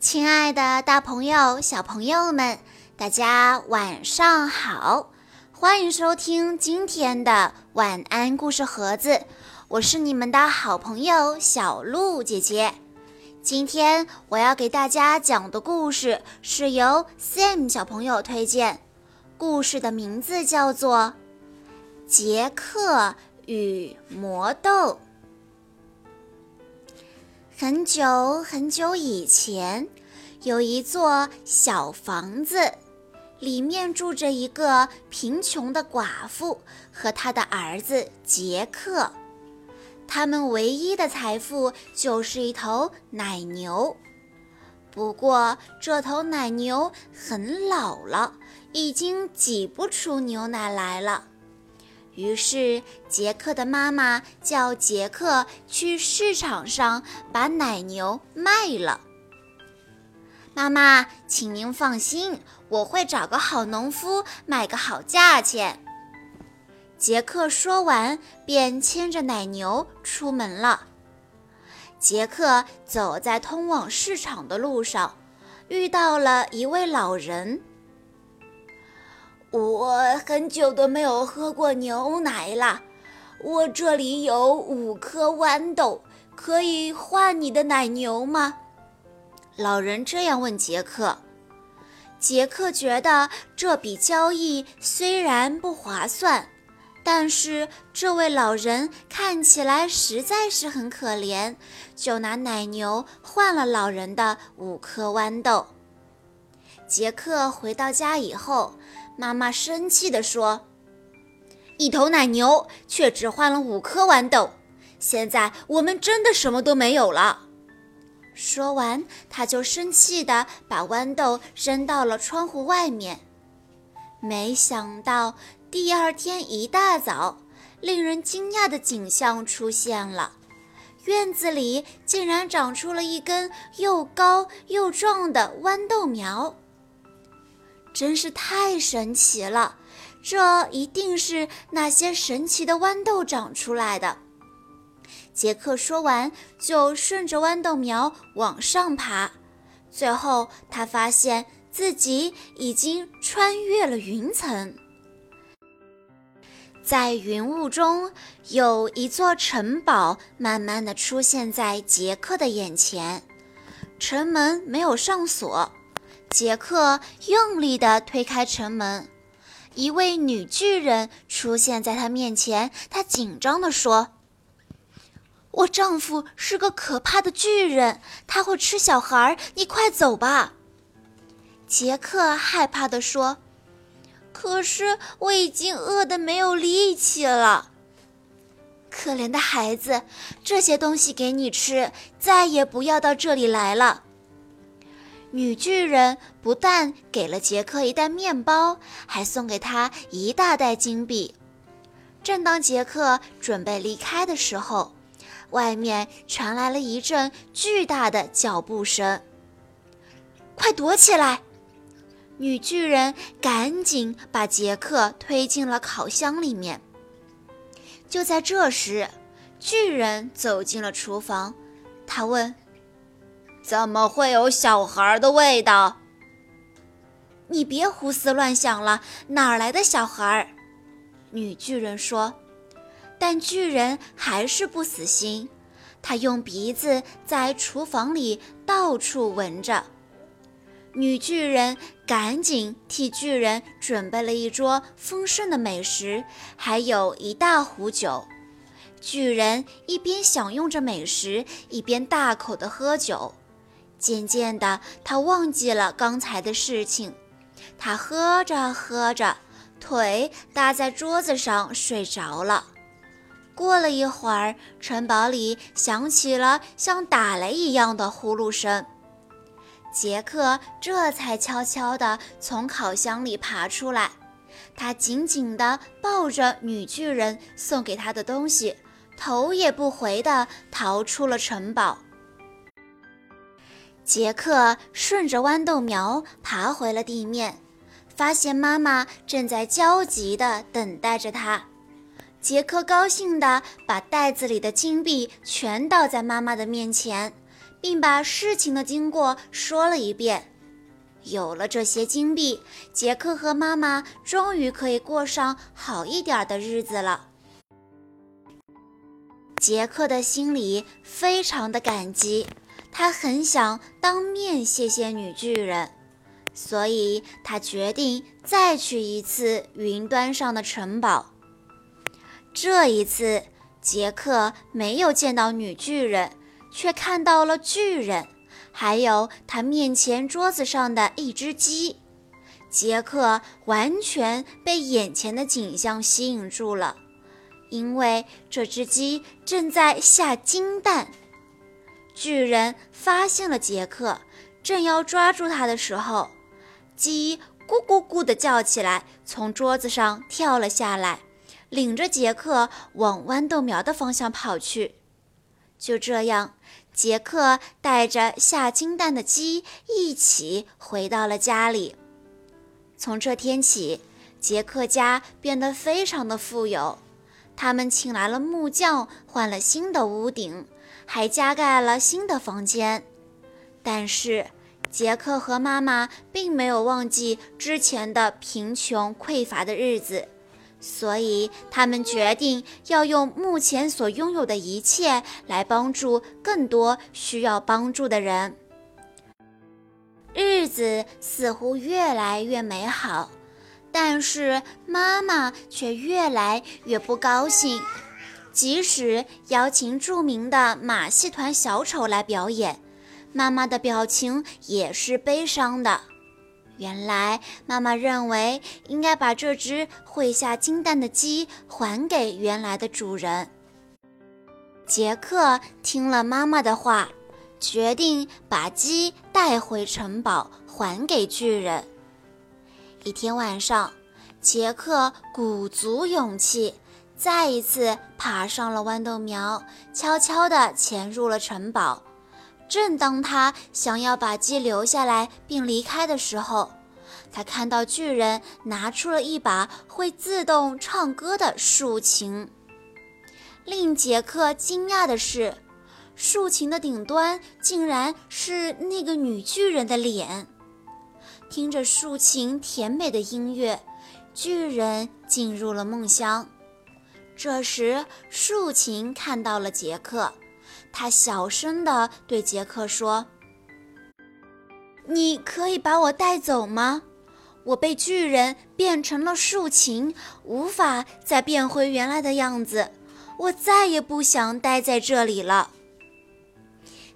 亲爱的，大朋友、小朋友们，大家晚上好！欢迎收听今天的晚安故事盒子，我是你们的好朋友小鹿姐姐。今天我要给大家讲的故事是由 Sam 小朋友推荐，故事的名字叫做《杰克与魔豆》。很久很久以前，有一座小房子，里面住着一个贫穷的寡妇和他的儿子杰克。他们唯一的财富就是一头奶牛。不过，这头奶牛很老了，已经挤不出牛奶来了。于是，杰克的妈妈叫杰克去市场上把奶牛卖了。妈妈，请您放心，我会找个好农夫卖个好价钱。杰克说完，便牵着奶牛出门了。杰克走在通往市场的路上，遇到了一位老人。我很久都没有喝过牛奶了，我这里有五颗豌豆，可以换你的奶牛吗？老人这样问杰克。杰克觉得这笔交易虽然不划算，但是这位老人看起来实在是很可怜，就拿奶牛换了老人的五颗豌豆。杰克回到家以后。妈妈生气地说：“一头奶牛却只换了五颗豌豆，现在我们真的什么都没有了。”说完，他就生气地把豌豆扔到了窗户外面。没想到第二天一大早，令人惊讶的景象出现了：院子里竟然长出了一根又高又壮的豌豆苗。真是太神奇了！这一定是那些神奇的豌豆长出来的。杰克说完，就顺着豌豆苗往上爬。最后，他发现自己已经穿越了云层，在云雾中有一座城堡慢慢的出现在杰克的眼前。城门没有上锁。杰克用力地推开城门，一位女巨人出现在他面前。她紧张地说：“我丈夫是个可怕的巨人，他会吃小孩。你快走吧。”杰克害怕地说：“可是我已经饿得没有力气了。”可怜的孩子，这些东西给你吃，再也不要到这里来了。女巨人不但给了杰克一袋面包，还送给他一大袋金币。正当杰克准备离开的时候，外面传来了一阵巨大的脚步声。快躲起来！女巨人赶紧把杰克推进了烤箱里面。就在这时，巨人走进了厨房，他问。怎么会有小孩的味道？你别胡思乱想了，哪儿来的小孩？女巨人说。但巨人还是不死心，他用鼻子在厨房里到处闻着。女巨人赶紧替巨人准备了一桌丰盛的美食，还有一大壶酒。巨人一边享用着美食，一边大口地喝酒。渐渐的，他忘记了刚才的事情。他喝着喝着，腿搭在桌子上睡着了。过了一会儿，城堡里响起了像打雷一样的呼噜声。杰克这才悄悄地从烤箱里爬出来，他紧紧地抱着女巨人送给他的东西，头也不回地逃出了城堡。杰克顺着豌豆苗爬回了地面，发现妈妈正在焦急地等待着他。杰克高兴地把袋子里的金币全倒在妈妈的面前，并把事情的经过说了一遍。有了这些金币，杰克和妈妈终于可以过上好一点的日子了。杰克的心里非常的感激，他很想当面谢谢女巨人，所以他决定再去一次云端上的城堡。这一次，杰克没有见到女巨人，却看到了巨人，还有他面前桌子上的一只鸡。杰克完全被眼前的景象吸引住了。因为这只鸡正在下金蛋，巨人发现了杰克，正要抓住他的时候，鸡咕咕咕地叫起来，从桌子上跳了下来，领着杰克往豌豆苗的方向跑去。就这样，杰克带着下金蛋的鸡一起回到了家里。从这天起，杰克家变得非常的富有。他们请来了木匠，换了新的屋顶，还加盖了新的房间。但是，杰克和妈妈并没有忘记之前的贫穷匮乏的日子，所以他们决定要用目前所拥有的一切来帮助更多需要帮助的人。日子似乎越来越美好。但是妈妈却越来越不高兴，即使邀请著名的马戏团小丑来表演，妈妈的表情也是悲伤的。原来妈妈认为应该把这只会下金蛋的鸡还给原来的主人。杰克听了妈妈的话，决定把鸡带回城堡还给巨人。一天晚上，杰克鼓足勇气，再一次爬上了豌豆苗，悄悄地潜入了城堡。正当他想要把鸡留下来并离开的时候，他看到巨人拿出了一把会自动唱歌的竖琴。令杰克惊讶的是，竖琴的顶端竟然是那个女巨人的脸。听着竖琴甜美的音乐，巨人进入了梦乡。这时，竖琴看到了杰克，他小声地对杰克说：“你可以把我带走吗？我被巨人变成了竖琴，无法再变回原来的样子。我再也不想待在这里了。”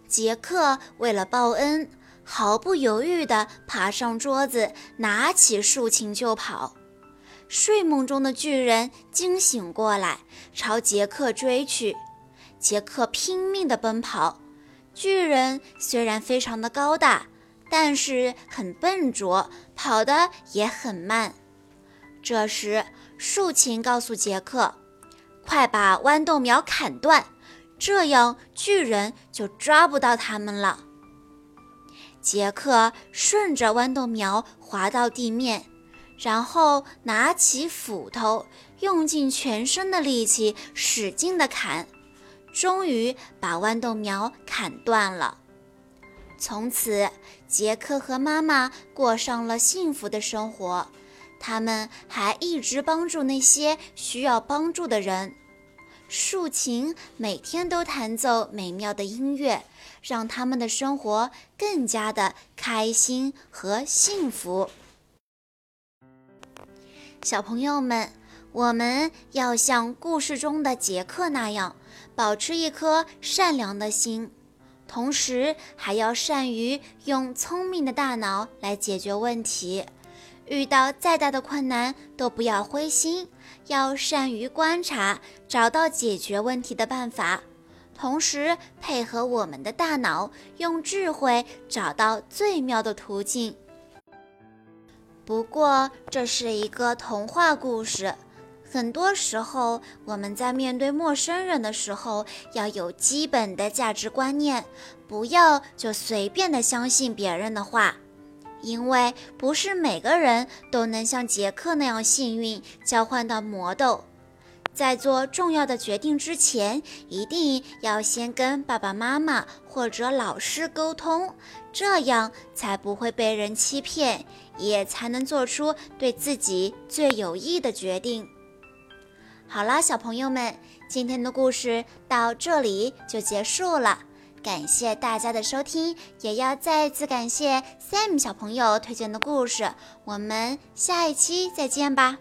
杰克为了报恩。毫不犹豫地爬上桌子，拿起竖琴就跑。睡梦中的巨人惊醒过来，朝杰克追去。杰克拼命地奔跑。巨人虽然非常的高大，但是很笨拙，跑得也很慢。这时，竖琴告诉杰克：“快把豌豆苗砍断，这样巨人就抓不到他们了。”杰克顺着豌豆苗滑到地面，然后拿起斧头，用尽全身的力气，使劲地砍，终于把豌豆苗砍断了。从此，杰克和妈妈过上了幸福的生活。他们还一直帮助那些需要帮助的人。竖琴每天都弹奏美妙的音乐。让他们的生活更加的开心和幸福。小朋友们，我们要像故事中的杰克那样，保持一颗善良的心，同时还要善于用聪明的大脑来解决问题。遇到再大的困难，都不要灰心，要善于观察，找到解决问题的办法。同时配合我们的大脑，用智慧找到最妙的途径。不过，这是一个童话故事。很多时候，我们在面对陌生人的时候，要有基本的价值观念，不要就随便的相信别人的话，因为不是每个人都能像杰克那样幸运，交换到魔豆。在做重要的决定之前，一定要先跟爸爸妈妈或者老师沟通，这样才不会被人欺骗，也才能做出对自己最有益的决定。好啦，小朋友们，今天的故事到这里就结束了。感谢大家的收听，也要再次感谢 Sam 小朋友推荐的故事。我们下一期再见吧。